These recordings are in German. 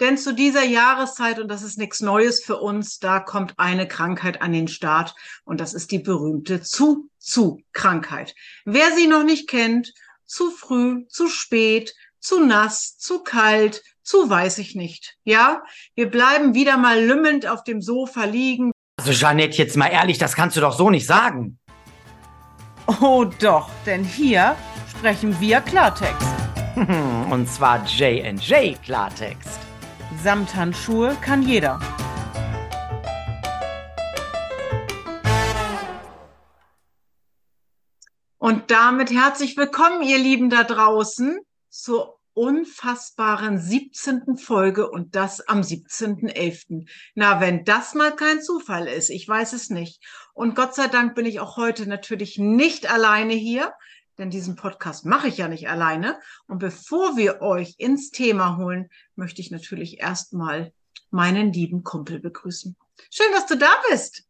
Denn zu dieser Jahreszeit, und das ist nichts Neues für uns, da kommt eine Krankheit an den Start und das ist die berühmte Zu-Zu-Krankheit. Wer sie noch nicht kennt, zu früh, zu spät, zu nass, zu kalt, zu weiß ich nicht. Ja, wir bleiben wieder mal lümmelnd auf dem Sofa liegen. Also Jeanette, jetzt mal ehrlich, das kannst du doch so nicht sagen. Oh doch, denn hier sprechen wir Klartext. Und zwar J&J Klartext. Samthandschuhe kann jeder. Und damit herzlich willkommen, ihr Lieben da draußen, zur unfassbaren 17. Folge und das am 17.11. Na, wenn das mal kein Zufall ist, ich weiß es nicht. Und Gott sei Dank bin ich auch heute natürlich nicht alleine hier, denn diesen Podcast mache ich ja nicht alleine. Und bevor wir euch ins Thema holen, möchte ich natürlich erstmal meinen lieben Kumpel begrüßen. Schön, dass du da bist.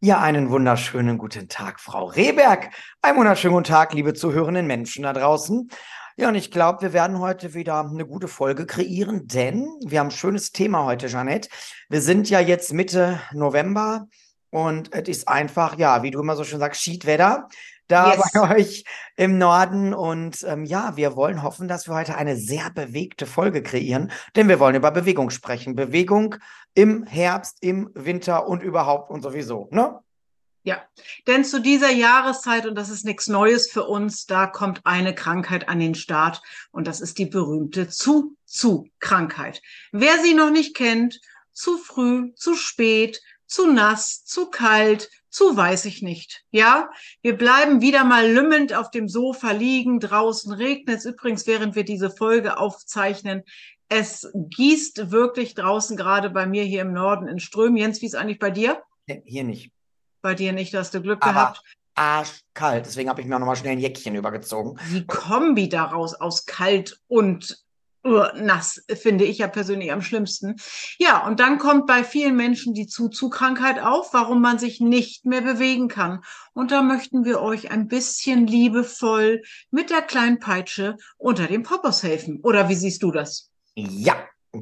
Ja, einen wunderschönen guten Tag, Frau Rehberg. Einen wunderschönen guten Tag, liebe zuhörenden Menschen da draußen. Ja, und ich glaube, wir werden heute wieder eine gute Folge kreieren, denn wir haben ein schönes Thema heute, Jeanette. Wir sind ja jetzt Mitte November und es ist einfach, ja, wie du immer so schön sagst, Schiedwetter da yes. bei euch im Norden. Und ähm, ja, wir wollen hoffen, dass wir heute eine sehr bewegte Folge kreieren, denn wir wollen über Bewegung sprechen. Bewegung im Herbst, im Winter und überhaupt und sowieso, ne? Ja, denn zu dieser Jahreszeit, und das ist nichts Neues für uns, da kommt eine Krankheit an den Start und das ist die berühmte Zu-Zu-Krankheit. Wer sie noch nicht kennt, zu früh, zu spät, zu nass, zu kalt, zu weiß ich nicht. Ja, wir bleiben wieder mal lümmelnd auf dem Sofa liegen. Draußen regnet es übrigens, während wir diese Folge aufzeichnen. Es gießt wirklich draußen, gerade bei mir hier im Norden in Strömen. Jens, wie ist eigentlich bei dir? Hier nicht. Bei dir nicht, hast du Glück Aber gehabt. Arschkalt, deswegen habe ich mir auch nochmal schnell ein Jäckchen übergezogen. Die Kombi daraus aus kalt und nass, finde ich ja persönlich am schlimmsten. Ja, und dann kommt bei vielen Menschen die Zu-Zu-Krankheit auf, warum man sich nicht mehr bewegen kann. Und da möchten wir euch ein bisschen liebevoll mit der kleinen Peitsche unter dem Poppers helfen. Oder wie siehst du das? Ja,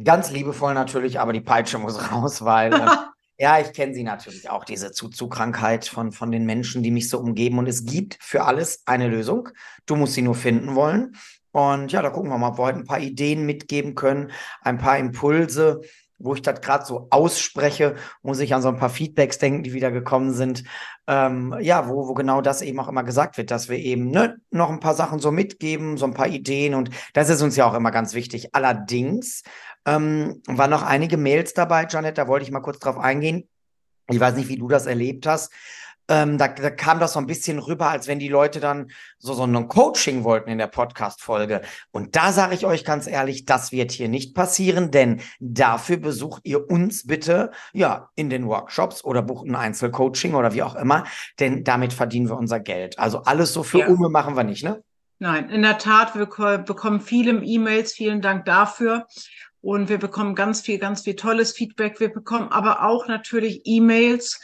ganz liebevoll natürlich, aber die Peitsche muss raus, weil. Äh, ja, ich kenne sie natürlich auch, diese Zu-Zu-Krankheit von, von den Menschen, die mich so umgeben. Und es gibt für alles eine Lösung. Du musst sie nur finden wollen. Und ja, da gucken wir mal, ob wir heute ein paar Ideen mitgeben können, ein paar Impulse, wo ich das gerade so ausspreche, muss ich an so ein paar Feedbacks denken, die wieder gekommen sind. Ähm, ja, wo, wo genau das eben auch immer gesagt wird, dass wir eben ne, noch ein paar Sachen so mitgeben, so ein paar Ideen und das ist uns ja auch immer ganz wichtig. Allerdings ähm, waren noch einige Mails dabei, Janet, da wollte ich mal kurz drauf eingehen. Ich weiß nicht, wie du das erlebt hast ähm, da, da, kam das so ein bisschen rüber, als wenn die Leute dann so, so ein Coaching wollten in der Podcast-Folge. Und da sage ich euch ganz ehrlich, das wird hier nicht passieren, denn dafür besucht ihr uns bitte ja in den Workshops oder bucht ein Einzelcoaching oder wie auch immer, denn damit verdienen wir unser Geld. Also alles so für ja. Ume machen wir nicht, ne? Nein, in der Tat, wir bekommen viele E-Mails. Vielen Dank dafür. Und wir bekommen ganz viel, ganz viel tolles Feedback. Wir bekommen aber auch natürlich E-Mails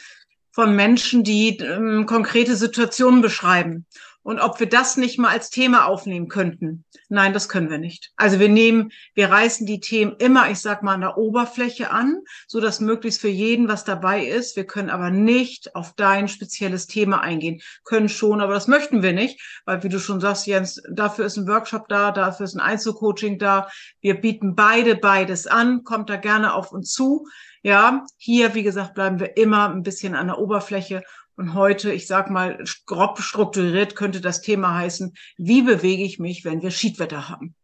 von Menschen, die ähm, konkrete Situationen beschreiben. Und ob wir das nicht mal als Thema aufnehmen könnten. Nein, das können wir nicht. Also wir nehmen, wir reißen die Themen immer, ich sag mal, an der Oberfläche an, so dass möglichst für jeden was dabei ist. Wir können aber nicht auf dein spezielles Thema eingehen. Können schon, aber das möchten wir nicht, weil wie du schon sagst, Jens, dafür ist ein Workshop da, dafür ist ein Einzelcoaching da. Wir bieten beide beides an. Kommt da gerne auf uns zu. Ja, hier, wie gesagt, bleiben wir immer ein bisschen an der Oberfläche. Und heute, ich sag mal, grob strukturiert könnte das Thema heißen, wie bewege ich mich, wenn wir Schiedwetter haben?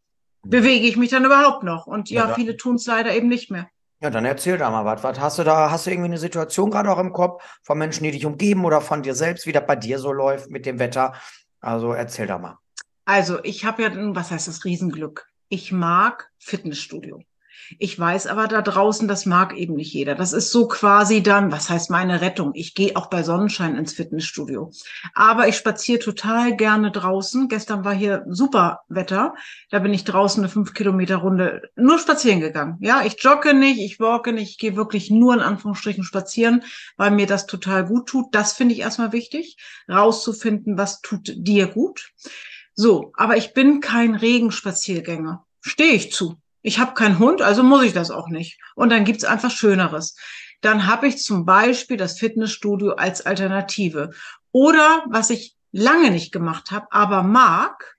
Bewege ich mich dann überhaupt noch? Und ja, ja viele tun es leider eben nicht mehr. Ja, dann erzähl da mal was. Was hast du da? Hast du irgendwie eine Situation gerade auch im Kopf von Menschen, die dich umgeben oder von dir selbst, wie das bei dir so läuft mit dem Wetter? Also erzähl da mal. Also ich habe ja, was heißt das Riesenglück? Ich mag Fitnessstudio. Ich weiß aber da draußen, das mag eben nicht jeder. Das ist so quasi dann, was heißt meine Rettung? Ich gehe auch bei Sonnenschein ins Fitnessstudio. Aber ich spaziere total gerne draußen. Gestern war hier super Wetter. Da bin ich draußen eine fünf Kilometer Runde nur spazieren gegangen. Ja, ich jogge nicht, ich walke nicht, ich gehe wirklich nur in Anführungsstrichen spazieren, weil mir das total gut tut. Das finde ich erstmal wichtig, rauszufinden, was tut dir gut. So, aber ich bin kein Regenspaziergänger. Stehe ich zu. Ich habe keinen Hund, also muss ich das auch nicht. Und dann gibt's einfach Schöneres. Dann habe ich zum Beispiel das Fitnessstudio als Alternative. Oder was ich lange nicht gemacht habe, aber mag,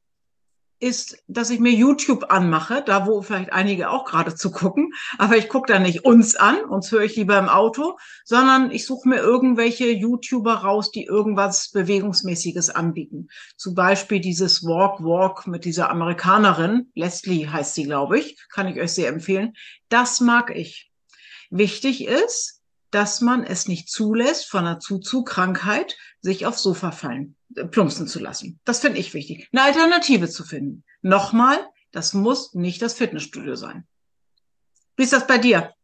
ist, dass ich mir YouTube anmache, da wo vielleicht einige auch gerade zu gucken, aber ich gucke da nicht uns an, uns höre ich lieber im Auto, sondern ich suche mir irgendwelche YouTuber raus, die irgendwas Bewegungsmäßiges anbieten. Zum Beispiel dieses Walk Walk mit dieser Amerikanerin, Leslie heißt sie, glaube ich, kann ich euch sehr empfehlen. Das mag ich. Wichtig ist, dass man es nicht zulässt, von einer Zuzu-Krankheit sich aufs Sofa fallen, äh, plumpsen zu lassen. Das finde ich wichtig. Eine Alternative zu finden. Nochmal, das muss nicht das Fitnessstudio sein. Wie ist das bei dir?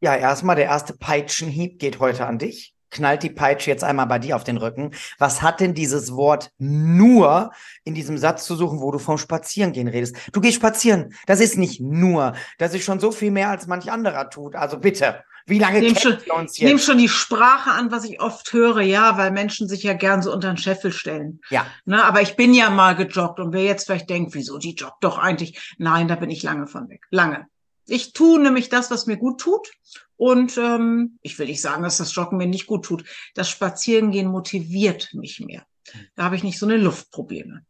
Ja, erstmal der erste Peitschenhieb geht heute an dich. Knallt die Peitsche jetzt einmal bei dir auf den Rücken. Was hat denn dieses Wort nur in diesem Satz zu suchen, wo du vom Spazierengehen redest? Du gehst spazieren. Das ist nicht nur. Das ist schon so viel mehr, als manch anderer tut. Also bitte. Wie lange nehm kennen wir uns jetzt? Ich nehme schon die Sprache an, was ich oft höre, ja, weil Menschen sich ja gern so unter den Scheffel stellen. Ja. Ne, aber ich bin ja mal gejoggt und wer jetzt vielleicht denkt, wieso, die joggt doch eigentlich. Nein, da bin ich lange von weg. Lange. Ich tue nämlich das, was mir gut tut. Und ähm, ich will nicht sagen, dass das Joggen mir nicht gut tut. Das Spazierengehen motiviert mich mehr. Da habe ich nicht so eine Luftprobleme.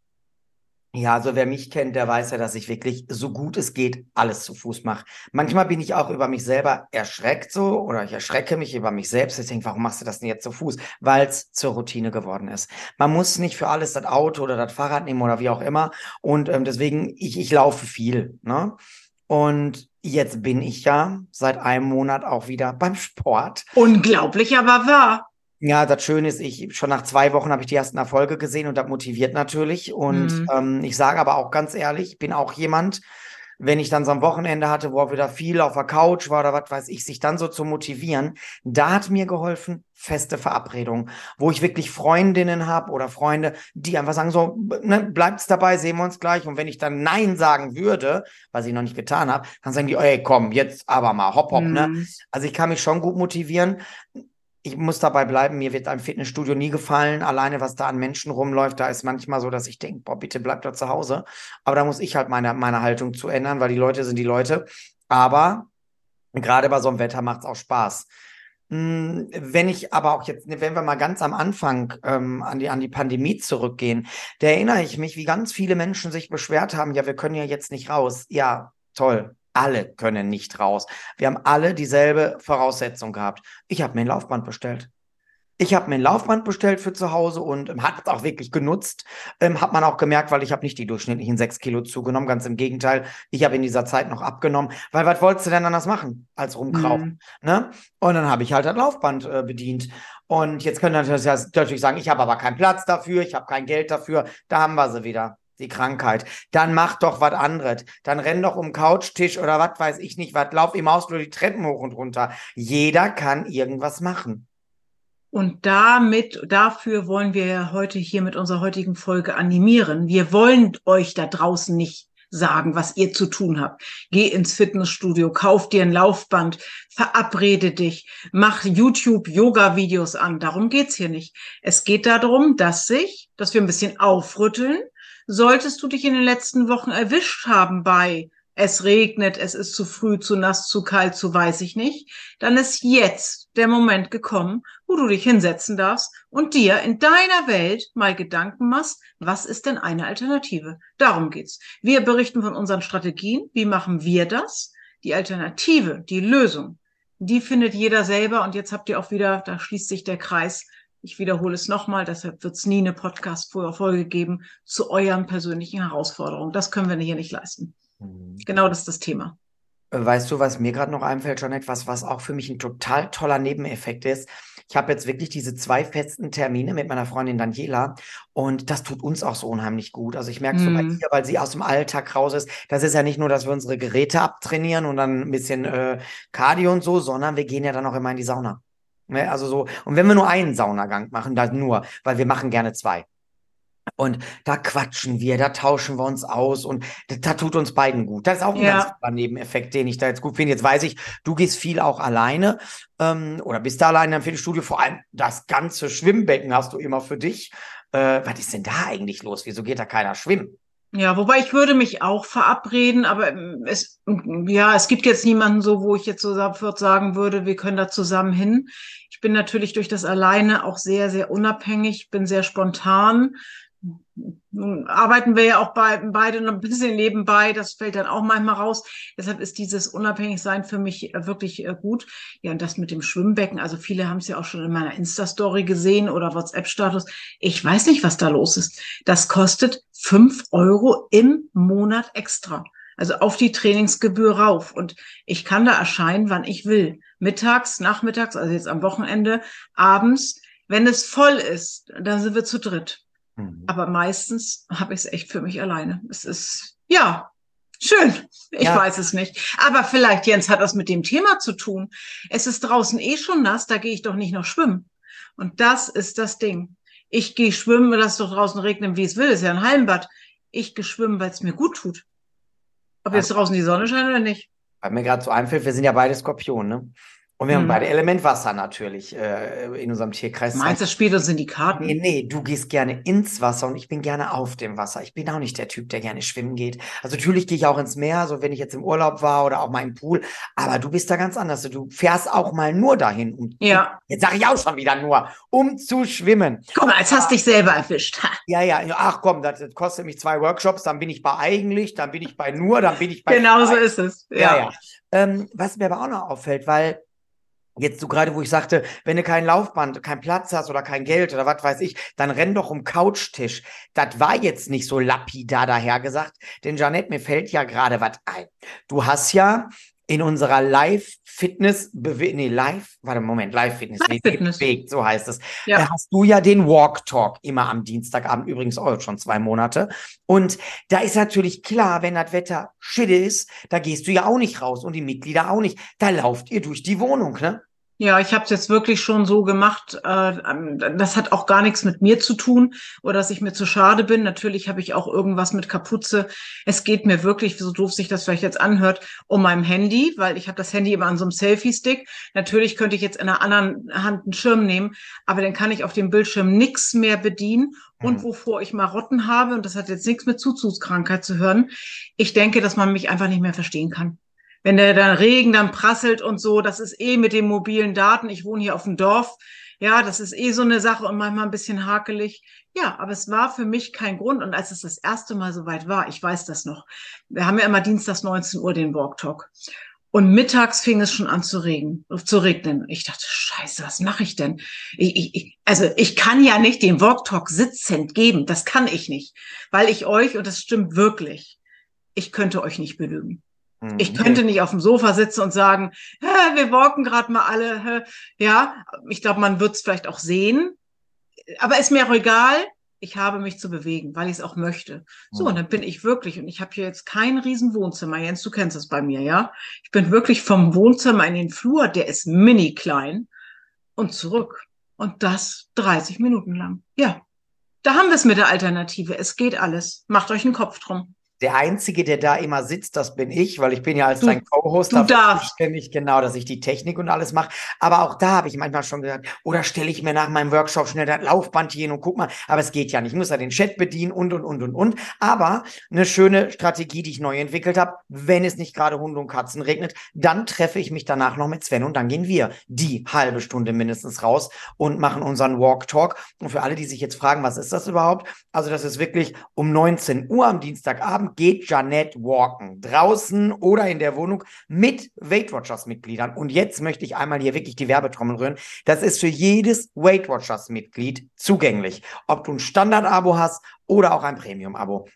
Ja, also wer mich kennt, der weiß ja, dass ich wirklich so gut es geht alles zu Fuß mache. Manchmal bin ich auch über mich selber erschreckt so oder ich erschrecke mich über mich selbst. Ich denke, warum machst du das denn jetzt zu Fuß? Weil es zur Routine geworden ist. Man muss nicht für alles das Auto oder das Fahrrad nehmen oder wie auch immer. Und ähm, deswegen, ich, ich laufe viel. Ne? Und jetzt bin ich ja seit einem Monat auch wieder beim Sport. Unglaublich, aber wahr. Ja, das Schöne ist, ich schon nach zwei Wochen habe ich die ersten Erfolge gesehen und das motiviert natürlich. Und mhm. ähm, ich sage aber auch ganz ehrlich, bin auch jemand, wenn ich dann so am Wochenende hatte, wo auch wieder viel auf der Couch war oder was weiß ich, sich dann so zu motivieren, da hat mir geholfen feste Verabredungen, wo ich wirklich Freundinnen habe oder Freunde, die einfach sagen so, ne, bleibt's dabei, sehen wir uns gleich. Und wenn ich dann Nein sagen würde, was ich noch nicht getan habe, dann sagen die, ey, komm, jetzt aber mal, hopp, hopp, ne? mhm. ne? Also ich kann mich schon gut motivieren ich muss dabei bleiben, mir wird ein Fitnessstudio nie gefallen. Alleine, was da an Menschen rumläuft, da ist manchmal so, dass ich denke, boah, bitte bleib da zu Hause. Aber da muss ich halt meine, meine Haltung zu ändern, weil die Leute sind die Leute. Aber gerade bei so einem Wetter macht es auch Spaß. Hm, wenn ich aber auch jetzt, wenn wir mal ganz am Anfang ähm, an, die, an die Pandemie zurückgehen, da erinnere ich mich, wie ganz viele Menschen sich beschwert haben, ja, wir können ja jetzt nicht raus. Ja, toll alle können nicht raus. Wir haben alle dieselbe Voraussetzung gehabt. Ich habe mir ein Laufband bestellt. Ich habe mir ein Laufband bestellt für zu Hause und ähm, hat es auch wirklich genutzt. Ähm, hat man auch gemerkt, weil ich habe nicht die durchschnittlichen sechs Kilo zugenommen. Ganz im Gegenteil, ich habe in dieser Zeit noch abgenommen. Weil was wolltest du denn anders machen als rumkrauchen? Mhm. Ne? Und dann habe ich halt das Laufband äh, bedient. Und jetzt können natürlich, natürlich sagen, ich habe aber keinen Platz dafür, ich habe kein Geld dafür. Da haben wir sie wieder die Krankheit. Dann mach doch was anderes. Dann renn doch um Couchtisch oder was weiß ich nicht, was, lauf im Haus nur die Treppen hoch und runter. Jeder kann irgendwas machen. Und damit, dafür wollen wir heute hier mit unserer heutigen Folge animieren. Wir wollen euch da draußen nicht sagen, was ihr zu tun habt. Geh ins Fitnessstudio, kauf dir ein Laufband, verabrede dich, mach YouTube Yoga Videos an. Darum geht's hier nicht. Es geht darum, dass sich, dass wir ein bisschen aufrütteln, Solltest du dich in den letzten Wochen erwischt haben bei es regnet, es ist zu früh, zu nass, zu kalt, zu weiß ich nicht, dann ist jetzt der Moment gekommen, wo du dich hinsetzen darfst und dir in deiner Welt mal Gedanken machst, was ist denn eine Alternative? Darum geht's. Wir berichten von unseren Strategien. Wie machen wir das? Die Alternative, die Lösung, die findet jeder selber. Und jetzt habt ihr auch wieder, da schließt sich der Kreis, ich wiederhole es nochmal, deshalb wird es nie eine Podcast-Folge geben zu euren persönlichen Herausforderungen. Das können wir hier nicht leisten. Mhm. Genau das ist das Thema. Weißt du, was mir gerade noch einfällt, schon etwas, was auch für mich ein total toller Nebeneffekt ist. Ich habe jetzt wirklich diese zwei festen Termine mit meiner Freundin Daniela und das tut uns auch so unheimlich gut. Also ich merke so bei mhm. ihr, weil sie aus dem Alltag raus ist, das ist ja nicht nur, dass wir unsere Geräte abtrainieren und dann ein bisschen äh, Cardio und so, sondern wir gehen ja dann auch immer in die Sauna. Ne, also so, und wenn wir nur einen Saunagang machen, dann nur, weil wir machen gerne zwei. Und da quatschen wir, da tauschen wir uns aus und da, da tut uns beiden gut. Das ist auch ein ja. ganz Nebeneffekt, den ich da jetzt gut finde. Jetzt weiß ich, du gehst viel auch alleine ähm, oder bist da alleine im Fitnessstudio. Vor allem das ganze Schwimmbecken hast du immer für dich. Äh, was ist denn da eigentlich los? Wieso geht da keiner schwimmen? Ja, wobei ich würde mich auch verabreden, aber ähm, es, ja, es gibt jetzt niemanden so, wo ich jetzt so sagen würde, wir können da zusammen hin. Ich bin natürlich durch das Alleine auch sehr, sehr unabhängig, bin sehr spontan nun arbeiten wir ja auch bei, beide noch ein bisschen nebenbei, das fällt dann auch manchmal raus. Deshalb ist dieses Unabhängigsein für mich äh, wirklich äh, gut. Ja, und das mit dem Schwimmbecken, also viele haben es ja auch schon in meiner Insta-Story gesehen oder WhatsApp-Status. Ich weiß nicht, was da los ist. Das kostet fünf Euro im Monat extra. Also auf die Trainingsgebühr rauf. Und ich kann da erscheinen, wann ich will. Mittags, nachmittags, also jetzt am Wochenende, abends. Wenn es voll ist, dann sind wir zu dritt. Mhm. Aber meistens habe ich es echt für mich alleine. Es ist, ja, schön. Ich ja. weiß es nicht. Aber vielleicht, Jens, hat das mit dem Thema zu tun. Es ist draußen eh schon nass, da gehe ich doch nicht noch schwimmen. Und das ist das Ding. Ich gehe schwimmen, lass doch draußen regnen, wie es will. Ist ja ein Hallenbad. Ich gehe schwimmen, weil es mir gut tut. Ob jetzt draußen die Sonne scheint oder nicht. Weil mir gerade so einfällt, wir sind ja beide Skorpion, ne? Und wir hm. haben beide Element Wasser natürlich äh, in unserem Tierkreis. Meinst du, spielt uns in die Karten? Nee, nee, du gehst gerne ins Wasser und ich bin gerne auf dem Wasser. Ich bin auch nicht der Typ, der gerne schwimmen geht. Also natürlich gehe ich auch ins Meer, so wenn ich jetzt im Urlaub war oder auch mal im Pool. Aber du bist da ganz anders. Du fährst auch mal nur dahin. Um, ja. Jetzt sage ich auch schon wieder nur, um zu schwimmen. Guck mal, jetzt hast dich selber erwischt. Ja, ja. Ach komm, das, das, kostet mich zwei Workshops. Dann bin ich bei eigentlich, dann bin ich bei nur, dann bin ich bei. Genau so ist es. Ja, ja. ja. Ähm, was mir aber auch noch auffällt, weil Jetzt so gerade, wo ich sagte, wenn du kein Laufband, keinen Platz hast oder kein Geld oder was weiß ich, dann renn doch um Couchtisch. Das war jetzt nicht so lapidar dahergesagt, denn Janette, mir fällt ja gerade was ein. Du hast ja in unserer Live-Fitness, nee, Live, warte, Moment, Live-Fitness, Live -Fitness. bewegt, so heißt es. Ja. Da hast du ja den Walk-Talk immer am Dienstagabend, übrigens auch schon zwei Monate. Und da ist natürlich klar, wenn das Wetter schitte ist, da gehst du ja auch nicht raus und die Mitglieder auch nicht. Da lauft ihr durch die Wohnung, ne? Ja, ich habe es jetzt wirklich schon so gemacht. Äh, ähm, das hat auch gar nichts mit mir zu tun oder dass ich mir zu schade bin. Natürlich habe ich auch irgendwas mit Kapuze. Es geht mir wirklich, so doof sich das vielleicht jetzt anhört, um mein Handy, weil ich habe das Handy immer an so einem Selfie-Stick. Natürlich könnte ich jetzt in einer anderen Hand einen Schirm nehmen, aber dann kann ich auf dem Bildschirm nichts mehr bedienen. Und mhm. wovor ich Marotten habe, und das hat jetzt nichts mit Zuzugskrankheit zu hören, ich denke, dass man mich einfach nicht mehr verstehen kann wenn der dann Regen dann prasselt und so, das ist eh mit den mobilen Daten. Ich wohne hier auf dem Dorf. Ja, das ist eh so eine Sache und manchmal ein bisschen hakelig. Ja, aber es war für mich kein Grund. Und als es das erste Mal soweit war, ich weiß das noch, wir haben ja immer dienstags 19 Uhr den Walk Talk. Und mittags fing es schon an zu regnen, zu regnen. Ich dachte, scheiße, was mache ich denn? Ich, ich, also ich kann ja nicht den Walk Talk sitzend geben. Das kann ich nicht. Weil ich euch, und das stimmt wirklich, ich könnte euch nicht belügen. Ich mhm. könnte nicht auf dem Sofa sitzen und sagen, wir walken gerade mal alle. Ja, ich glaube, man wird es vielleicht auch sehen. Aber ist mir auch egal. Ich habe mich zu bewegen, weil ich es auch möchte. So, mhm. und dann bin ich wirklich, und ich habe hier jetzt kein riesen Wohnzimmer. Jens, du kennst das bei mir, ja? Ich bin wirklich vom Wohnzimmer in den Flur, der ist mini klein, und zurück. Und das 30 Minuten lang. Ja, da haben wir es mit der Alternative. Es geht alles. Macht euch einen Kopf drum. Der Einzige, der da immer sitzt, das bin ich, weil ich bin ja als du, dein Co-Host zuständig, genau, dass ich die Technik und alles mache. Aber auch da habe ich manchmal schon gesagt, oder stelle ich mir nach meinem Workshop schnell das Laufband hier hin und guck mal, aber es geht ja nicht. Ich muss ja den Chat bedienen und, und, und, und, und. Aber eine schöne Strategie, die ich neu entwickelt habe, wenn es nicht gerade Hunde und Katzen regnet, dann treffe ich mich danach noch mit Sven und dann gehen wir die halbe Stunde mindestens raus und machen unseren Walk-Talk. Und für alle, die sich jetzt fragen, was ist das überhaupt? Also das ist wirklich um 19 Uhr am Dienstagabend Abend geht Janette walken. Draußen oder in der Wohnung mit Weight Watchers Mitgliedern. Und jetzt möchte ich einmal hier wirklich die Werbetrommel rühren. Das ist für jedes Weight Watchers Mitglied zugänglich. Ob du ein Standard-Abo hast oder auch ein Premium-Abo.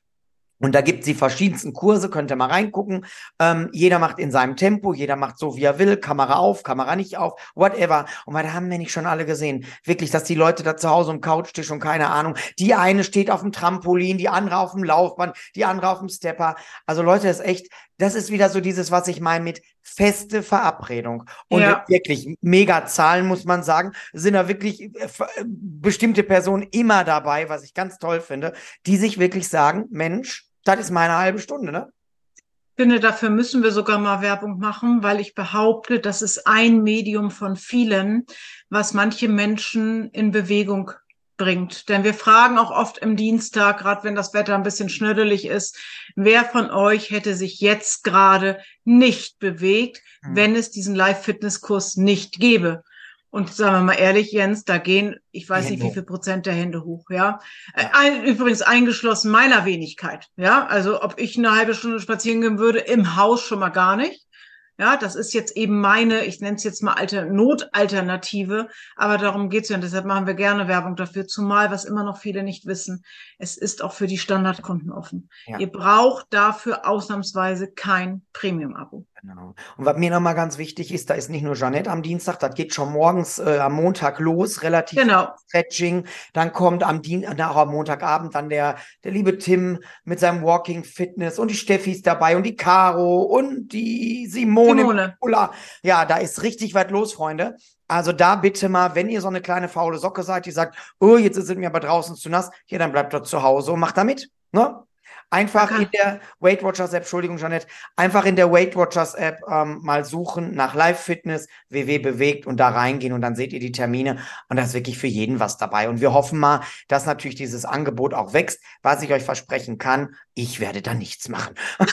Und da gibt es die verschiedensten Kurse, könnt ihr mal reingucken. Ähm, jeder macht in seinem Tempo, jeder macht so, wie er will, Kamera auf, Kamera nicht auf, whatever. Und weil da haben wir nicht schon alle gesehen. Wirklich, dass die Leute da zu Hause am Couchtisch und keine Ahnung. Die eine steht auf dem Trampolin, die andere auf dem Laufband, die andere auf dem Stepper. Also Leute, das ist echt, das ist wieder so dieses, was ich meine mit feste Verabredung. Und ja. wirklich mega Zahlen, muss man sagen, sind da wirklich äh, bestimmte Personen immer dabei, was ich ganz toll finde, die sich wirklich sagen, Mensch, das ist meine halbe Stunde, ne? Ich finde, dafür müssen wir sogar mal Werbung machen, weil ich behaupte, das ist ein Medium von vielen, was manche Menschen in Bewegung bringt. Denn wir fragen auch oft im Dienstag, gerade wenn das Wetter ein bisschen schnödelig ist, wer von euch hätte sich jetzt gerade nicht bewegt, mhm. wenn es diesen Live-Fitness-Kurs nicht gäbe. Und sagen wir mal ehrlich, Jens, da gehen, ich weiß nicht, wie viel Prozent der Hände hoch, ja. ja. Ein, übrigens eingeschlossen meiner Wenigkeit, ja. Also ob ich eine halbe Stunde spazieren gehen würde, im Haus schon mal gar nicht. Ja, das ist jetzt eben meine, ich nenne es jetzt mal Alter, Notalternative, aber darum geht's ja und deshalb machen wir gerne Werbung dafür, zumal, was immer noch viele nicht wissen, es ist auch für die Standardkunden offen. Ja. Ihr braucht dafür ausnahmsweise kein Premium-Abo. Genau. Und was mir nochmal ganz wichtig ist, da ist nicht nur Jeanette am Dienstag, das geht schon morgens äh, am Montag los, relativ genau. Stretching. Dann kommt am Dienstag, äh, am Montagabend dann der, der liebe Tim mit seinem Walking Fitness und die Steffi ist dabei und die Caro und die Simone. Simone. Ja, da ist richtig was los, Freunde. Also da bitte mal, wenn ihr so eine kleine faule Socke seid, die sagt, oh, jetzt ist es mir aber draußen zu nass, ja, dann bleibt dort zu Hause und macht da mit. Ne? Einfach okay. in der Weight Watchers App, Entschuldigung, Janette, einfach in der Weight Watchers App ähm, mal suchen nach Live Fitness, WW bewegt und da reingehen und dann seht ihr die Termine und da ist wirklich für jeden was dabei. Und wir hoffen mal, dass natürlich dieses Angebot auch wächst. Was ich euch versprechen kann, ich werde da nichts machen.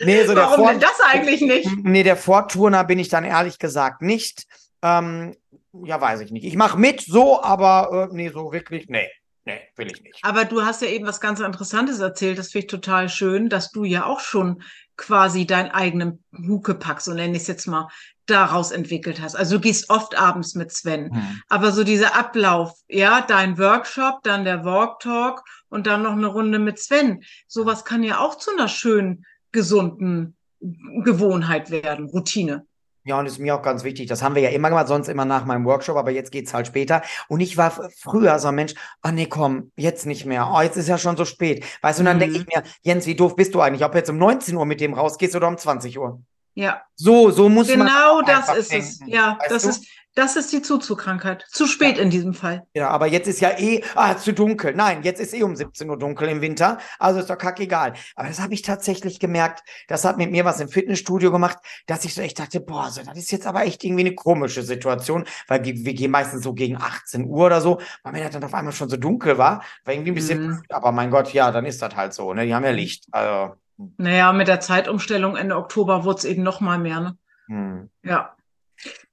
nee, so Warum Vor denn das eigentlich nicht? Nee, der Vorturner bin ich dann ehrlich gesagt nicht. Ähm, ja, weiß ich nicht. Ich mache mit so, aber äh, nee, so wirklich, nee. Nee, will ich nicht. Aber du hast ja eben was ganz Interessantes erzählt, das finde ich total schön, dass du ja auch schon quasi deinen eigenen Huckepack, so nenne ich es jetzt mal, daraus entwickelt hast. Also du gehst oft abends mit Sven. Hm. Aber so dieser Ablauf, ja, dein Workshop, dann der Walk Talk und dann noch eine Runde mit Sven. Sowas kann ja auch zu einer schönen, gesunden Gewohnheit werden, Routine. Ja, und ist mir auch ganz wichtig. Das haben wir ja immer gemacht, sonst immer nach meinem Workshop, aber jetzt geht's halt später. Und ich war früher so ein Mensch, ah oh nee, komm, jetzt nicht mehr. Oh, jetzt ist ja schon so spät. Weißt du, und dann mhm. denke ich mir, Jens, wie doof bist du eigentlich, ob du jetzt um 19 Uhr mit dem rausgehst oder um 20 Uhr? Ja. So, so muss genau man. Genau das ist denken. es. Ja, das du? ist, das ist die Zuzugkrankheit. Zu spät ja. in diesem Fall. Ja, aber jetzt ist ja eh ah, zu dunkel. Nein, jetzt ist eh um 17 Uhr dunkel im Winter. Also ist doch kackegal. Aber das habe ich tatsächlich gemerkt. Das hat mit mir was im Fitnessstudio gemacht, dass ich so echt dachte, boah, so, das ist jetzt aber echt irgendwie eine komische Situation, weil wir gehen meistens so gegen 18 Uhr oder so, weil mir das dann auf einmal schon so dunkel war. War irgendwie ein bisschen, mhm. aber mein Gott, ja, dann ist das halt so. Ne? Die haben ja Licht. Also. Naja, mit der Zeitumstellung Ende Oktober wurde es eben noch mal mehr. Ne? Mhm. Ja.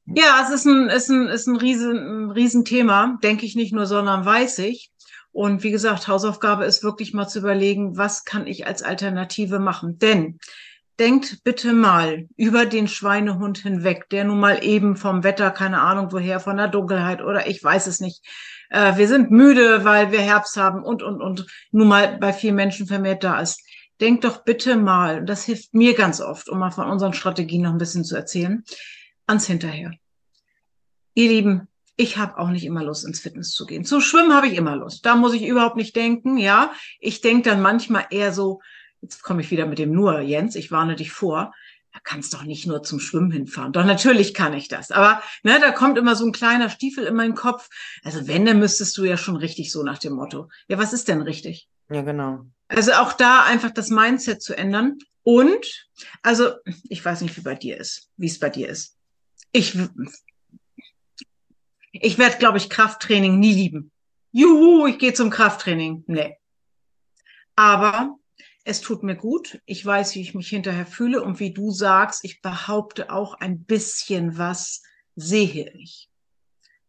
Ja, es ist ein, ist ein, ist ein, riesen, ein Riesenthema, denke ich nicht nur, sondern weiß ich. Und wie gesagt, Hausaufgabe ist wirklich mal zu überlegen, was kann ich als Alternative machen? Denn denkt bitte mal über den Schweinehund hinweg, der nun mal eben vom Wetter, keine Ahnung woher, von der Dunkelheit oder ich weiß es nicht. Äh, wir sind müde, weil wir Herbst haben und, und, und nun mal bei vielen Menschen vermehrt da ist. Denkt doch bitte mal, das hilft mir ganz oft, um mal von unseren Strategien noch ein bisschen zu erzählen ans Hinterher. Ihr Lieben, ich habe auch nicht immer Lust, ins Fitness zu gehen. Zu schwimmen habe ich immer Lust. Da muss ich überhaupt nicht denken. Ja, ich denke dann manchmal eher so, jetzt komme ich wieder mit dem nur, Jens, ich warne dich vor. Da kannst doch nicht nur zum Schwimmen hinfahren. Doch natürlich kann ich das. Aber ne, da kommt immer so ein kleiner Stiefel in meinen Kopf. Also wenn, dann müsstest du ja schon richtig so nach dem Motto. Ja, was ist denn richtig? Ja, genau. Also auch da einfach das Mindset zu ändern. Und, also ich weiß nicht, wie bei dir ist, wie es bei dir ist ich, ich werde, glaube ich, Krafttraining nie lieben. Juhu, ich gehe zum Krafttraining. Nee. Aber es tut mir gut. Ich weiß, wie ich mich hinterher fühle. Und wie du sagst, ich behaupte auch ein bisschen was sehe ich.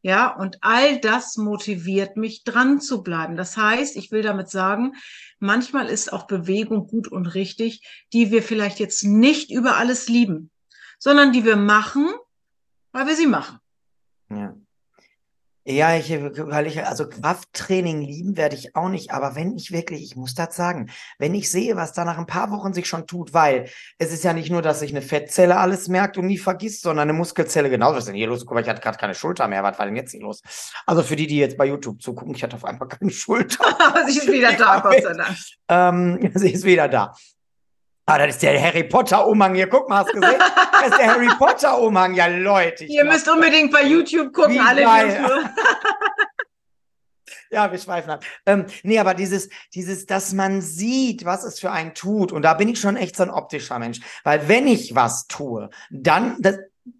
Ja, und all das motiviert mich dran zu bleiben. Das heißt, ich will damit sagen, manchmal ist auch Bewegung gut und richtig, die wir vielleicht jetzt nicht über alles lieben, sondern die wir machen, weil wir sie machen. Ja. Ja, ich, weil ich, also Krafttraining lieben werde ich auch nicht, aber wenn ich wirklich, ich muss das sagen, wenn ich sehe, was da nach ein paar Wochen sich schon tut, weil es ist ja nicht nur, dass sich eine Fettzelle alles merkt und nie vergisst, sondern eine Muskelzelle genauso. Was ist denn hier los? Guck mal, ich hatte gerade keine Schulter mehr. Was war denn jetzt hier los? Also für die, die jetzt bei YouTube zugucken, ich hatte auf einmal keine Schulter. sie ist wieder da, Gott sei Dank. Ähm, sie ist wieder da. Ah, das ist der Harry Potter-Umhang hier. Guck mal, hast du gesehen? Das ist der Harry Potter-Umhang. Ja, Leute. Ihr müsst unbedingt bei YouTube gucken, alle geil. ja, wir schweifen ab. Ähm, nee, aber dieses, dieses, dass man sieht, was es für einen tut. Und da bin ich schon echt so ein optischer Mensch. Weil wenn ich was tue, dann, das,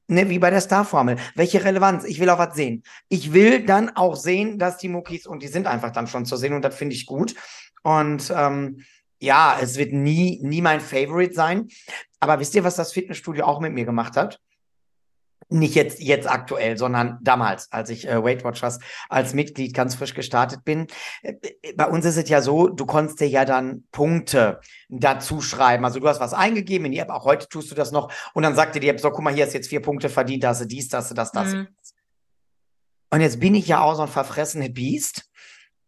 Ne, wie bei der Star-Formel. Welche Relevanz? Ich will auch was sehen. Ich will dann auch sehen, dass die Muckis, und die sind einfach dann schon zu sehen, und das finde ich gut. Und ähm, ja, es wird nie, nie mein Favorite sein. Aber wisst ihr, was das Fitnessstudio auch mit mir gemacht hat? Nicht jetzt, jetzt aktuell, sondern damals, als ich äh, Weight Watchers als Mitglied ganz frisch gestartet bin. Äh, bei uns ist es ja so, du konntest dir ja dann Punkte dazu schreiben. Also du hast was eingegeben in die App, auch heute tust du das noch. Und dann sagte die App so, guck mal, hier hast jetzt vier Punkte verdient, hast du dies, das, das, das. Mhm. Und jetzt bin ich ja auch so ein verfressenes Biest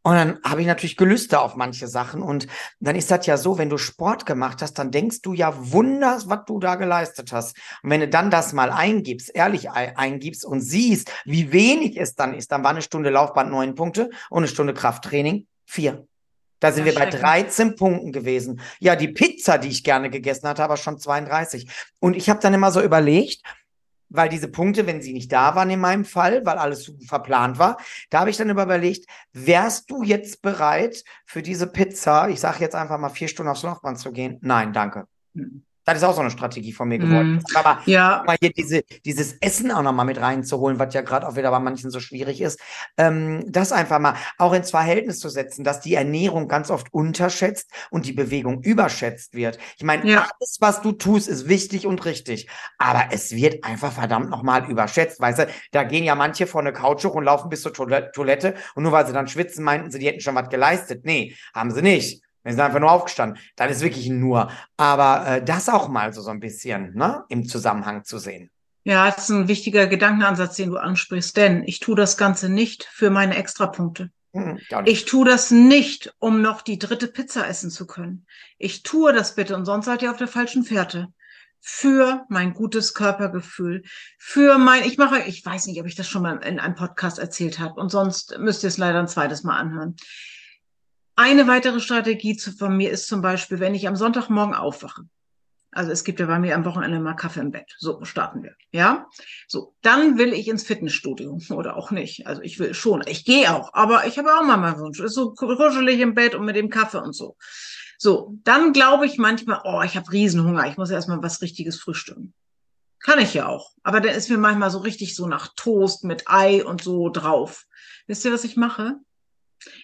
und dann habe ich natürlich Gelüste auf manche Sachen. Und dann ist das ja so, wenn du Sport gemacht hast, dann denkst du ja wunders, was du da geleistet hast. Und wenn du dann das mal eingibst, ehrlich eingibst und siehst, wie wenig es dann ist, dann war eine Stunde Laufband neun Punkte und eine Stunde Krafttraining vier. Da sind wir bei 13 Punkten gewesen. Ja, die Pizza, die ich gerne gegessen hatte, aber schon 32. Und ich habe dann immer so überlegt, weil diese Punkte, wenn sie nicht da waren in meinem Fall, weil alles verplant war, da habe ich dann überlegt, wärst du jetzt bereit für diese Pizza, ich sage jetzt einfach mal vier Stunden aufs Laufband zu gehen? Nein, danke. Mhm. Das ist auch so eine Strategie von mir geworden. Mm, aber ja. mal hier diese, dieses Essen auch nochmal mit reinzuholen, was ja gerade auch wieder bei manchen so schwierig ist, ähm, das einfach mal auch ins Verhältnis zu setzen, dass die Ernährung ganz oft unterschätzt und die Bewegung überschätzt wird. Ich meine, ja. alles, was du tust, ist wichtig und richtig, aber es wird einfach verdammt nochmal überschätzt. Weißt du, da gehen ja manche vor eine Couch hoch und laufen bis zur Toilette und nur weil sie dann schwitzen, meinten sie, die hätten schon was geleistet. Nee, haben sie nicht. Wir sind einfach nur aufgestanden. Dann ist wirklich nur. Aber äh, das auch mal so, so ein bisschen ne, im Zusammenhang zu sehen. Ja, das ist ein wichtiger Gedankenansatz, den du ansprichst, denn ich tue das Ganze nicht für meine Extrapunkte. Hm, ich tue das nicht, um noch die dritte Pizza essen zu können. Ich tue das bitte und sonst seid ihr auf der falschen Fährte. Für mein gutes Körpergefühl, für mein, ich mache, ich weiß nicht, ob ich das schon mal in einem Podcast erzählt habe und sonst müsst ihr es leider ein zweites Mal anhören. Eine weitere Strategie von mir ist zum Beispiel, wenn ich am Sonntagmorgen aufwache. Also es gibt ja bei mir am Wochenende mal Kaffee im Bett. So starten wir. Ja, so dann will ich ins Fitnessstudio oder auch nicht. Also ich will schon. Ich gehe auch, aber ich habe auch mal meinen Wunsch. Ist so kuschelig im Bett und mit dem Kaffee und so. So, dann glaube ich manchmal, oh, ich habe Riesenhunger. Ich muss erstmal was Richtiges frühstücken. Kann ich ja auch. Aber dann ist mir manchmal so richtig so nach Toast mit Ei und so drauf. Wisst ihr, was ich mache?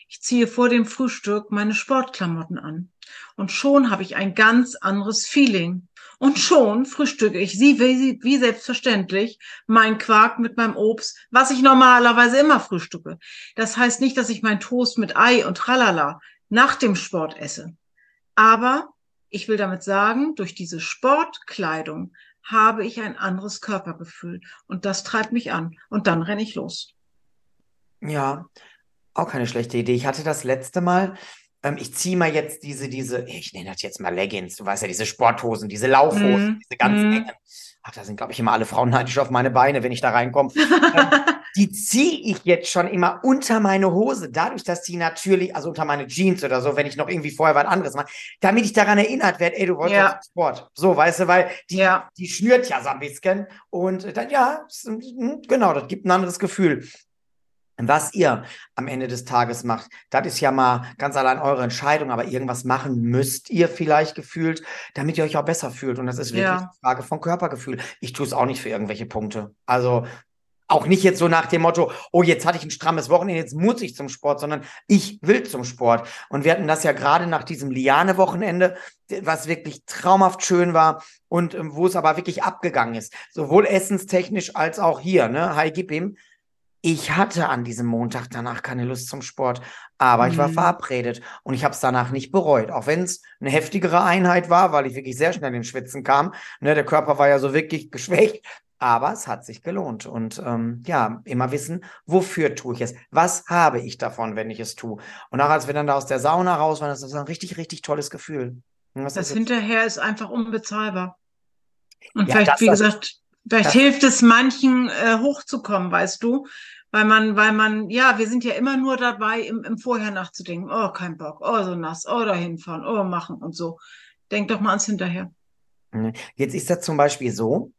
Ich ziehe vor dem Frühstück meine Sportklamotten an. Und schon habe ich ein ganz anderes Feeling. Und schon frühstücke ich sie wie, wie selbstverständlich mein Quark mit meinem Obst, was ich normalerweise immer frühstücke. Das heißt nicht, dass ich mein Toast mit Ei und Tralala nach dem Sport esse. Aber ich will damit sagen, durch diese Sportkleidung habe ich ein anderes Körpergefühl. Und das treibt mich an. Und dann renne ich los. Ja, auch keine schlechte Idee. Ich hatte das letzte Mal, ähm, ich ziehe mal jetzt diese, diese, ich nenne das jetzt mal Leggings, du weißt ja, diese Sporthosen, diese Laufhosen, mm. diese ganz mm. engen. Ach, da sind, glaube ich, immer alle Frauen neidisch auf meine Beine, wenn ich da reinkomme. ähm, die ziehe ich jetzt schon immer unter meine Hose, dadurch, dass die natürlich, also unter meine Jeans oder so, wenn ich noch irgendwie vorher was anderes mache, damit ich daran erinnert werde, ey, du wolltest ja. Sport. So, weißt du, weil die, ja. die schnürt ja so ein bisschen. Und dann, ja, genau, das gibt ein anderes Gefühl. Was ihr am Ende des Tages macht, das ist ja mal ganz allein eure Entscheidung, aber irgendwas machen müsst ihr vielleicht gefühlt, damit ihr euch auch besser fühlt. Und das ist wirklich ja. eine Frage von Körpergefühl. Ich tue es auch nicht für irgendwelche Punkte. Also auch nicht jetzt so nach dem Motto, oh, jetzt hatte ich ein strammes Wochenende, jetzt muss ich zum Sport, sondern ich will zum Sport. Und wir hatten das ja gerade nach diesem Liane-Wochenende, was wirklich traumhaft schön war und ähm, wo es aber wirklich abgegangen ist. Sowohl essenstechnisch als auch hier, ne? Hi, gib ihm ich hatte an diesem Montag danach keine Lust zum Sport, aber mhm. ich war mhm. verabredet und ich habe es danach nicht bereut, auch wenn es eine heftigere Einheit war, weil ich wirklich sehr schnell in Schwitzen kam. Ne, der Körper war ja so wirklich geschwächt, aber es hat sich gelohnt. Und ähm, ja, immer wissen, wofür tue ich es? Was habe ich davon, wenn ich es tue? Und auch als wir dann da aus der Sauna raus waren, das ist ein richtig, richtig tolles Gefühl. das hinterher ist einfach unbezahlbar. Und ja, vielleicht, wie gesagt, vielleicht hilft es manchen, äh, hochzukommen, weißt du? weil man, weil man, ja, wir sind ja immer nur dabei, im, im Vorher nachzudenken, oh, kein Bock, oh, so nass, oh, dahin fahren, oh, machen und so. Denk doch mal ans Hinterher. Mhm. Jetzt ist das zum Beispiel so,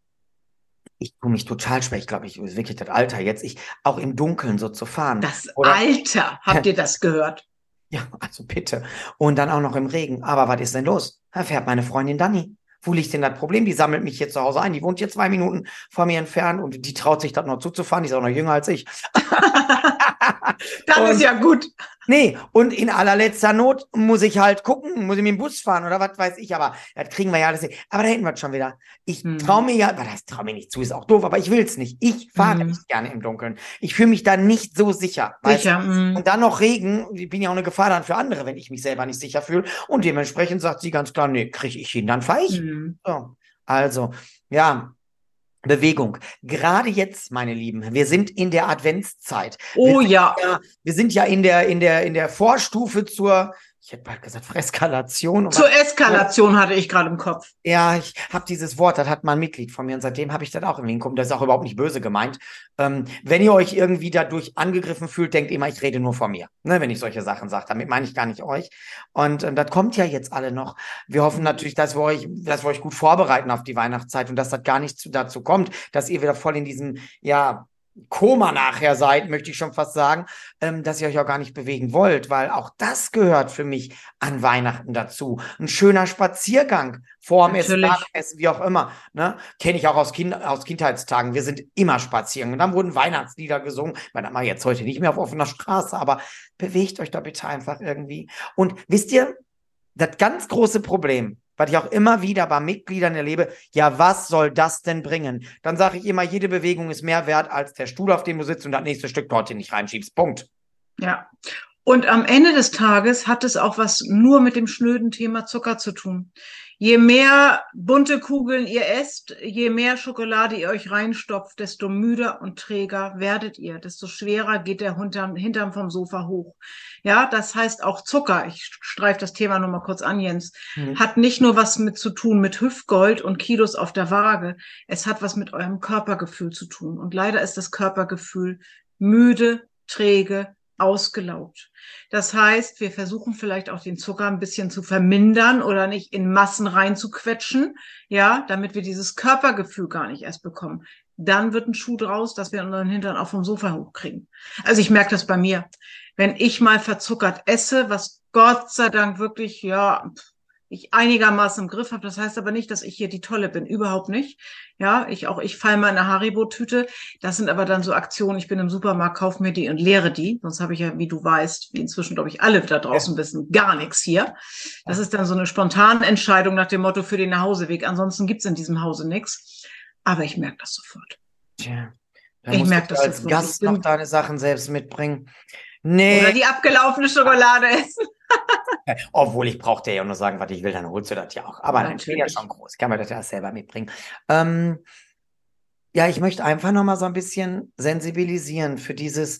ich tue mich total schwer. Ich glaube, ich ist wirklich das Alter jetzt, ich auch im Dunkeln so zu fahren. Das Oder, Alter, habt ihr das gehört? Ja, also bitte. Und dann auch noch im Regen. Aber was ist denn los? Da fährt meine Freundin Dani Wo liegt denn das Problem? Die sammelt mich hier zu Hause ein. Die wohnt hier zwei Minuten von mir entfernt und die traut sich das noch zuzufahren. Die ist auch noch jünger als ich. das und, ist ja gut. Nee, und in allerletzter Not muss ich halt gucken, muss ich mit dem Bus fahren oder was weiß ich, aber das kriegen wir ja alles. Nicht. Aber da hätten wir es schon wieder. Ich hm. traue mir ja, aber das traue mir nicht zu, ist auch doof, aber ich will es nicht. Ich fahre hm. nicht gerne im Dunkeln. Ich fühle mich da nicht so sicher. Sicher. Hm. Und dann noch Regen, ich bin ja auch eine Gefahr dann für andere, wenn ich mich selber nicht sicher fühle. Und dementsprechend sagt sie ganz klar, nee, kriege ich hin, dann fahre ich. Hm. So. Also, ja, Bewegung. Gerade jetzt, meine Lieben, wir sind in der Adventszeit. Oh ja. ja. Wir sind ja in der, in der, in der Vorstufe zur ich hätte bald gesagt, Eskalation. Zur Eskalation hatte ich gerade im Kopf. Ja, ich habe dieses Wort, das hat mal ein Mitglied von mir und seitdem habe ich das auch im Hinkommen. Das ist auch überhaupt nicht böse gemeint. Ähm, wenn ihr euch irgendwie dadurch angegriffen fühlt, denkt immer, ich rede nur von mir, ne, wenn ich solche Sachen sage. Damit meine ich gar nicht euch. Und ähm, das kommt ja jetzt alle noch. Wir hoffen natürlich, dass wir euch, dass wir euch gut vorbereiten auf die Weihnachtszeit und dass das gar nicht dazu kommt, dass ihr wieder voll in diesem, ja, Koma nachher seid, möchte ich schon fast sagen, ähm, dass ihr euch auch gar nicht bewegen wollt, weil auch das gehört für mich an Weihnachten dazu. Ein schöner Spaziergang vor dem Essen, Essen, wie auch immer. Ne? Kenne ich auch aus, kind, aus Kindheitstagen. Wir sind immer spazieren. Und dann wurden Weihnachtslieder gesungen. Ich meine, das mache jetzt heute nicht mehr auf offener Straße, aber bewegt euch da bitte einfach irgendwie. Und wisst ihr, das ganz große Problem, was ich auch immer wieder bei Mitgliedern erlebe, ja, was soll das denn bringen? Dann sage ich immer, jede Bewegung ist mehr wert als der Stuhl, auf dem du sitzt und das nächste Stück dorthin nicht reinschiebst. Punkt. Ja. Und am Ende des Tages hat es auch was nur mit dem schnöden Thema Zucker zu tun. Je mehr bunte Kugeln ihr esst, je mehr Schokolade ihr euch reinstopft, desto müder und träger werdet ihr, desto schwerer geht der Hintern, Hintern vom Sofa hoch. Ja, das heißt auch Zucker, ich streife das Thema nur mal kurz an, Jens, mhm. hat nicht nur was mit zu tun mit Hüftgold und Kilos auf der Waage, es hat was mit eurem Körpergefühl zu tun. Und leider ist das Körpergefühl müde, träge, ausgelaugt. Das heißt, wir versuchen vielleicht auch den Zucker ein bisschen zu vermindern oder nicht in Massen reinzuquetschen, ja, damit wir dieses Körpergefühl gar nicht erst bekommen. Dann wird ein Schuh draus, dass wir unseren Hintern auch vom Sofa hochkriegen. Also ich merke das bei mir. Wenn ich mal verzuckert esse, was Gott sei Dank wirklich, ja, ich einigermaßen im Griff habe. Das heißt aber nicht, dass ich hier die Tolle bin. Überhaupt nicht. Ja, ich auch, ich fall mal in eine Haribo-Tüte. Das sind aber dann so Aktionen. Ich bin im Supermarkt, kauf mir die und leere die. Sonst habe ich ja, wie du weißt, wie inzwischen, glaube ich, alle da draußen wissen, gar nichts hier. Das ist dann so eine spontane Entscheidung nach dem Motto für den Nachhauseweg. Ansonsten gibt's in diesem Hause nichts. Aber ich merke das sofort. Tja. ich merke das als sofort. Gast noch deine Sachen selbst mitbringen. Nee. Oder die abgelaufene Schokolade essen. Obwohl ich brauchte ja nur sagen, was ich will, dann holst du das ja auch. Aber ich bin ja schon groß, kann man das ja selber mitbringen. Ähm, ja, ich möchte einfach nochmal so ein bisschen sensibilisieren für dieses,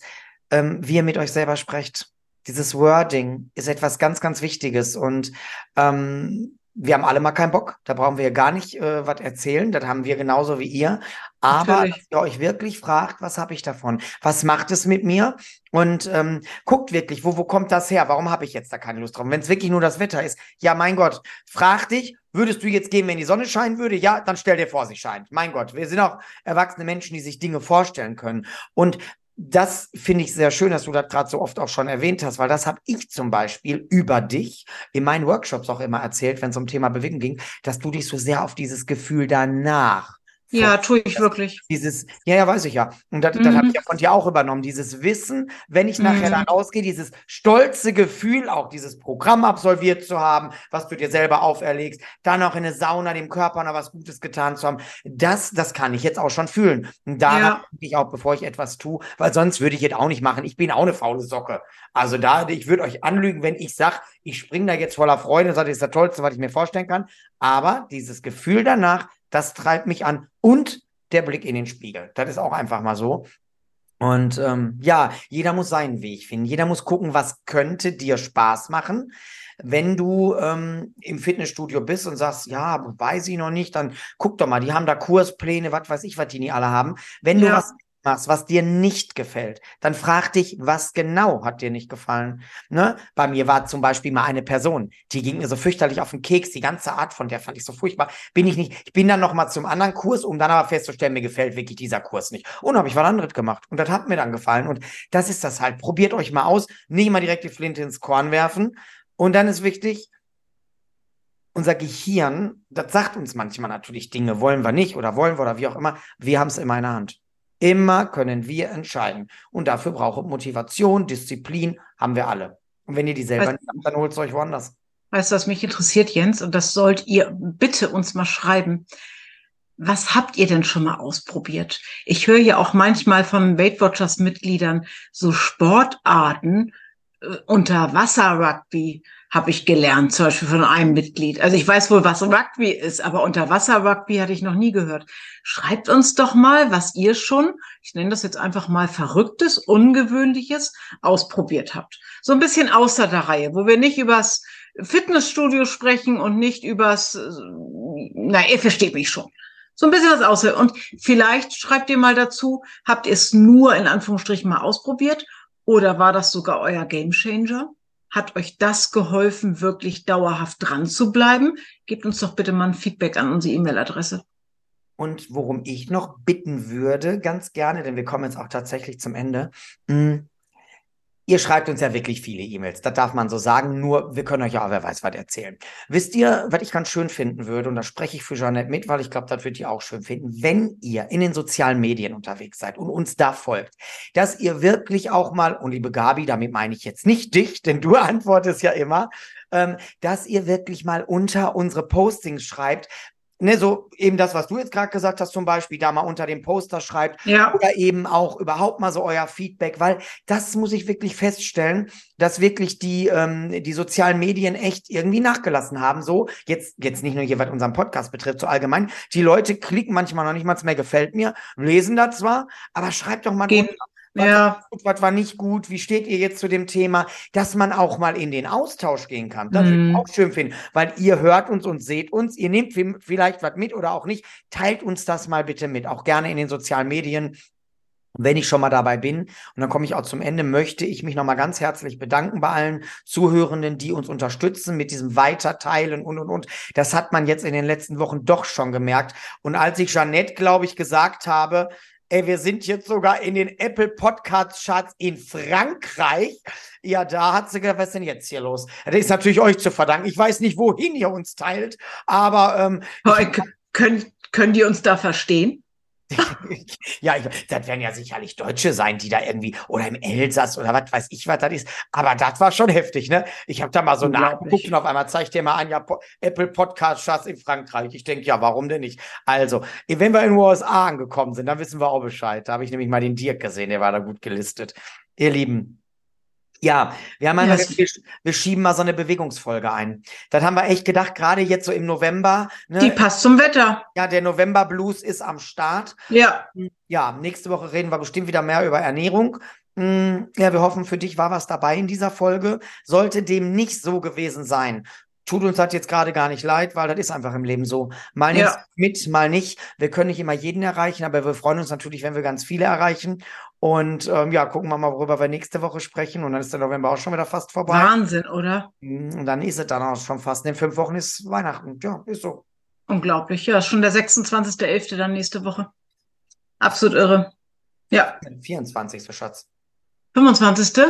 ähm, wie ihr mit euch selber sprecht. Dieses Wording ist etwas ganz, ganz Wichtiges und ähm, wir haben alle mal keinen Bock. Da brauchen wir gar nicht äh, was erzählen. Das haben wir genauso wie ihr. Aber Natürlich. dass ihr euch wirklich fragt, was habe ich davon? Was macht es mit mir? Und ähm, guckt wirklich, wo, wo kommt das her? Warum habe ich jetzt da keine Lust drauf? Wenn es wirklich nur das Wetter ist, ja, mein Gott, frag dich, würdest du jetzt gehen, wenn die Sonne scheinen würde? Ja, dann stell dir vor, sie scheint. Mein Gott, wir sind auch erwachsene Menschen, die sich Dinge vorstellen können. Und das finde ich sehr schön, dass du das gerade so oft auch schon erwähnt hast, weil das habe ich zum Beispiel über dich in meinen Workshops auch immer erzählt, wenn es um Thema Bewegung ging, dass du dich so sehr auf dieses Gefühl danach ja, tue ich wirklich. Dieses, ja, ja, weiß ich ja. Und das, mhm. das habe ich ja von dir auch übernommen. Dieses Wissen, wenn ich nachher mhm. da rausgehe, dieses stolze Gefühl, auch dieses Programm absolviert zu haben, was du dir selber auferlegst, dann auch in eine Sauna dem Körper noch was Gutes getan zu haben, das, das kann ich jetzt auch schon fühlen. Und da ja. ich auch, bevor ich etwas tue, weil sonst würde ich jetzt auch nicht machen. Ich bin auch eine faule Socke. Also da, ich würde euch anlügen, wenn ich sage, ich springe da jetzt voller Freude und sage, das ist das Tollste, was ich mir vorstellen kann. Aber dieses Gefühl danach, das treibt mich an. Und der Blick in den Spiegel. Das ist auch einfach mal so. Und ähm, ja, jeder muss seinen Weg finden. Jeder muss gucken, was könnte dir Spaß machen. Wenn du ähm, im Fitnessstudio bist und sagst, ja, weiß ich noch nicht, dann guck doch mal, die haben da Kurspläne, was weiß ich, was die nie alle haben. Wenn ja. du was machst, was dir nicht gefällt, dann frag dich, was genau hat dir nicht gefallen? Ne? Bei mir war zum Beispiel mal eine Person, die ging mir so fürchterlich auf den Keks, die ganze Art von der fand ich so furchtbar. Bin ich nicht, ich bin dann noch mal zum anderen Kurs, um dann aber festzustellen, mir gefällt wirklich dieser Kurs nicht. Und habe ich was anderes gemacht und das hat mir dann gefallen und das ist das halt. Probiert euch mal aus, nicht mal direkt die Flinte ins Korn werfen und dann ist wichtig, unser Gehirn, das sagt uns manchmal natürlich Dinge, wollen wir nicht oder wollen wir oder wie auch immer. Wir haben es immer in der Hand. Immer können wir entscheiden. Und dafür braucht Motivation, Disziplin, haben wir alle. Und wenn ihr die selber nicht habt, dann holt es euch woanders. Weißt du, was mich interessiert, Jens? Und das sollt ihr bitte uns mal schreiben. Was habt ihr denn schon mal ausprobiert? Ich höre ja auch manchmal von Weight Watchers Mitgliedern so Sportarten, äh, Unterwasser-Rugby habe ich gelernt, zum Beispiel von einem Mitglied. Also ich weiß wohl, was Rugby ist, aber Unterwasser-Rugby hatte ich noch nie gehört. Schreibt uns doch mal, was ihr schon, ich nenne das jetzt einfach mal Verrücktes, Ungewöhnliches, ausprobiert habt. So ein bisschen außer der Reihe, wo wir nicht übers Fitnessstudio sprechen und nicht übers, na, ihr versteht mich schon. So ein bisschen was außer. Und vielleicht schreibt ihr mal dazu, habt ihr es nur in Anführungsstrichen mal ausprobiert oder war das sogar euer Gamechanger? Hat euch das geholfen, wirklich dauerhaft dran zu bleiben? Gebt uns doch bitte mal ein Feedback an unsere E-Mail-Adresse. Und worum ich noch bitten würde, ganz gerne, denn wir kommen jetzt auch tatsächlich zum Ende. Mh, hm, Ihr schreibt uns ja wirklich viele E-Mails, das darf man so sagen, nur wir können euch ja auch wer weiß was erzählen. Wisst ihr, was ich ganz schön finden würde, und da spreche ich für Jeanette mit, weil ich glaube, das wird ihr auch schön finden, wenn ihr in den sozialen Medien unterwegs seid und uns da folgt, dass ihr wirklich auch mal, und liebe Gabi, damit meine ich jetzt nicht dich, denn du antwortest ja immer, ähm, dass ihr wirklich mal unter unsere Postings schreibt, ne, so eben das, was du jetzt gerade gesagt hast, zum Beispiel, da mal unter dem Poster schreibt ja. oder eben auch überhaupt mal so euer Feedback, weil das muss ich wirklich feststellen, dass wirklich die, ähm, die sozialen Medien echt irgendwie nachgelassen haben. So, jetzt, jetzt nicht nur hier, was unseren Podcast betrifft, so allgemein. Die Leute klicken manchmal noch nicht mal mehr gefällt mir, lesen das zwar, aber schreibt doch mal Ge was ja. war gut, was war nicht gut, wie steht ihr jetzt zu dem Thema, dass man auch mal in den Austausch gehen kann. Das mhm. ich auch schön finden, weil ihr hört uns und seht uns, ihr nehmt vielleicht was mit oder auch nicht, teilt uns das mal bitte mit, auch gerne in den sozialen Medien. wenn ich schon mal dabei bin, und dann komme ich auch zum Ende, möchte ich mich nochmal ganz herzlich bedanken bei allen Zuhörenden, die uns unterstützen mit diesem Weiterteilen und, und, und. Das hat man jetzt in den letzten Wochen doch schon gemerkt. Und als ich Jeanette, glaube ich, gesagt habe, Ey, wir sind jetzt sogar in den Apple Podcast Charts in Frankreich. Ja, da hat sie gedacht, was ist denn jetzt hier los? Das ist natürlich euch zu verdanken. Ich weiß nicht, wohin ihr uns teilt, aber ähm, können, können die uns da verstehen? Ja, ich, das werden ja sicherlich Deutsche sein, die da irgendwie, oder im Elsass oder was weiß ich, was das ist. Aber das war schon heftig, ne? Ich habe da mal so nachgeguckt und auf einmal zeigt dir mal an, ja, po Apple Podcast Charts in Frankreich. Ich denke, ja, warum denn nicht? Also, wenn wir in den USA angekommen sind, dann wissen wir auch Bescheid. Da habe ich nämlich mal den Dirk gesehen, der war da gut gelistet. Ihr Lieben, ja, wir haben einmal, yes. wir, wir, schieben mal so eine Bewegungsfolge ein. Das haben wir echt gedacht, gerade jetzt so im November. Ne? Die passt zum Wetter. Ja, der November Blues ist am Start. Ja. Ja, nächste Woche reden wir bestimmt wieder mehr über Ernährung. Hm, ja, wir hoffen, für dich war was dabei in dieser Folge. Sollte dem nicht so gewesen sein, tut uns das jetzt gerade gar nicht leid, weil das ist einfach im Leben so. Mal ja. mit, mal nicht. Wir können nicht immer jeden erreichen, aber wir freuen uns natürlich, wenn wir ganz viele erreichen. Und ähm, ja, gucken wir mal, worüber wir nächste Woche sprechen. Und dann ist der November auch schon wieder fast vorbei. Wahnsinn, oder? Mhm, und dann ist es dann auch schon fast. In fünf Wochen ist Weihnachten. Ja, ist so. Unglaublich. Ja, schon der 26.11. dann nächste Woche. Absolut irre. Ja. 24. Schatz. 25.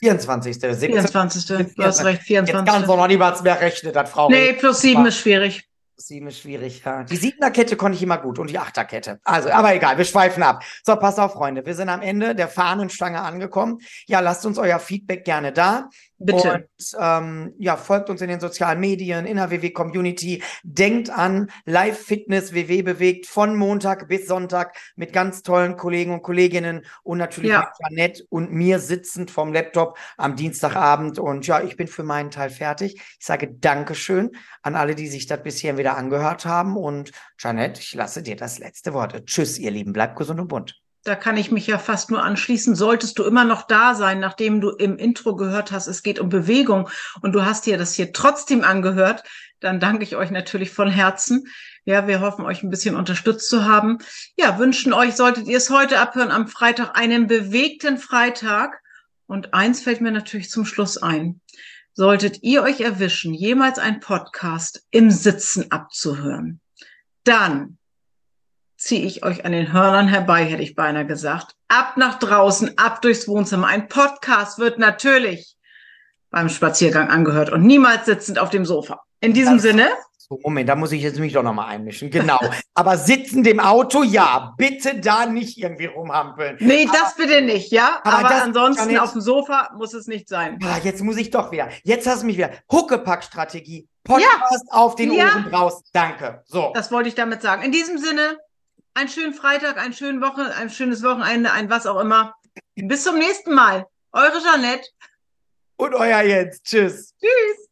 24. 24. Du hast recht, 24. Jetzt kannst du noch niemals mehr rechnen, das Frau. Nee, plus sieben ist schwierig. Sieben ist schwierig, ja. Die Siebener-Kette konnte ich immer gut und die Achterkette. Also, aber egal, wir schweifen ab. So, pass auf, Freunde. Wir sind am Ende der Fahnenstange angekommen. Ja, lasst uns euer Feedback gerne da. Bitte. Und ähm, ja, folgt uns in den sozialen Medien, in der WW-Community. Denkt an Live-Fitness WW bewegt von Montag bis Sonntag mit ganz tollen Kollegen und Kolleginnen und natürlich ja. mit Janette und mir sitzend vom Laptop am Dienstagabend. Und ja, ich bin für meinen Teil fertig. Ich sage Dankeschön an alle, die sich das bisher wieder angehört haben. Und Janette, ich lasse dir das letzte Wort. Tschüss, ihr Lieben. Bleibt gesund und bunt da kann ich mich ja fast nur anschließen. Solltest du immer noch da sein, nachdem du im Intro gehört hast, es geht um Bewegung und du hast dir das hier trotzdem angehört, dann danke ich euch natürlich von Herzen. Ja, wir hoffen, euch ein bisschen unterstützt zu haben. Ja, wünschen euch, solltet ihr es heute abhören, am Freitag einen bewegten Freitag. Und eins fällt mir natürlich zum Schluss ein. Solltet ihr euch erwischen, jemals ein Podcast im Sitzen abzuhören, dann ziehe ich euch an den Hörnern herbei, hätte ich beinahe gesagt. Ab nach draußen, ab durchs Wohnzimmer. Ein Podcast wird natürlich beim Spaziergang angehört und niemals sitzend auf dem Sofa. In diesem das, Sinne. So, Moment, da muss ich jetzt mich doch nochmal einmischen. Genau. Aber sitzend im Auto, ja, bitte da nicht irgendwie rumhampeln. Nee, aber, das bitte nicht, ja. Aber, aber das, ansonsten jetzt, auf dem Sofa muss es nicht sein. Ah, jetzt muss ich doch wieder. Jetzt hast du mich wieder. Huckepack-Strategie. Podcast ja. auf den ja. Ohren raus. Danke. So. Das wollte ich damit sagen. In diesem Sinne, einen schönen Freitag, einen schönen Woche, ein schönes Wochenende, ein was auch immer. Bis zum nächsten Mal. Eure Jeanette. Und euer Jens. Tschüss. Tschüss.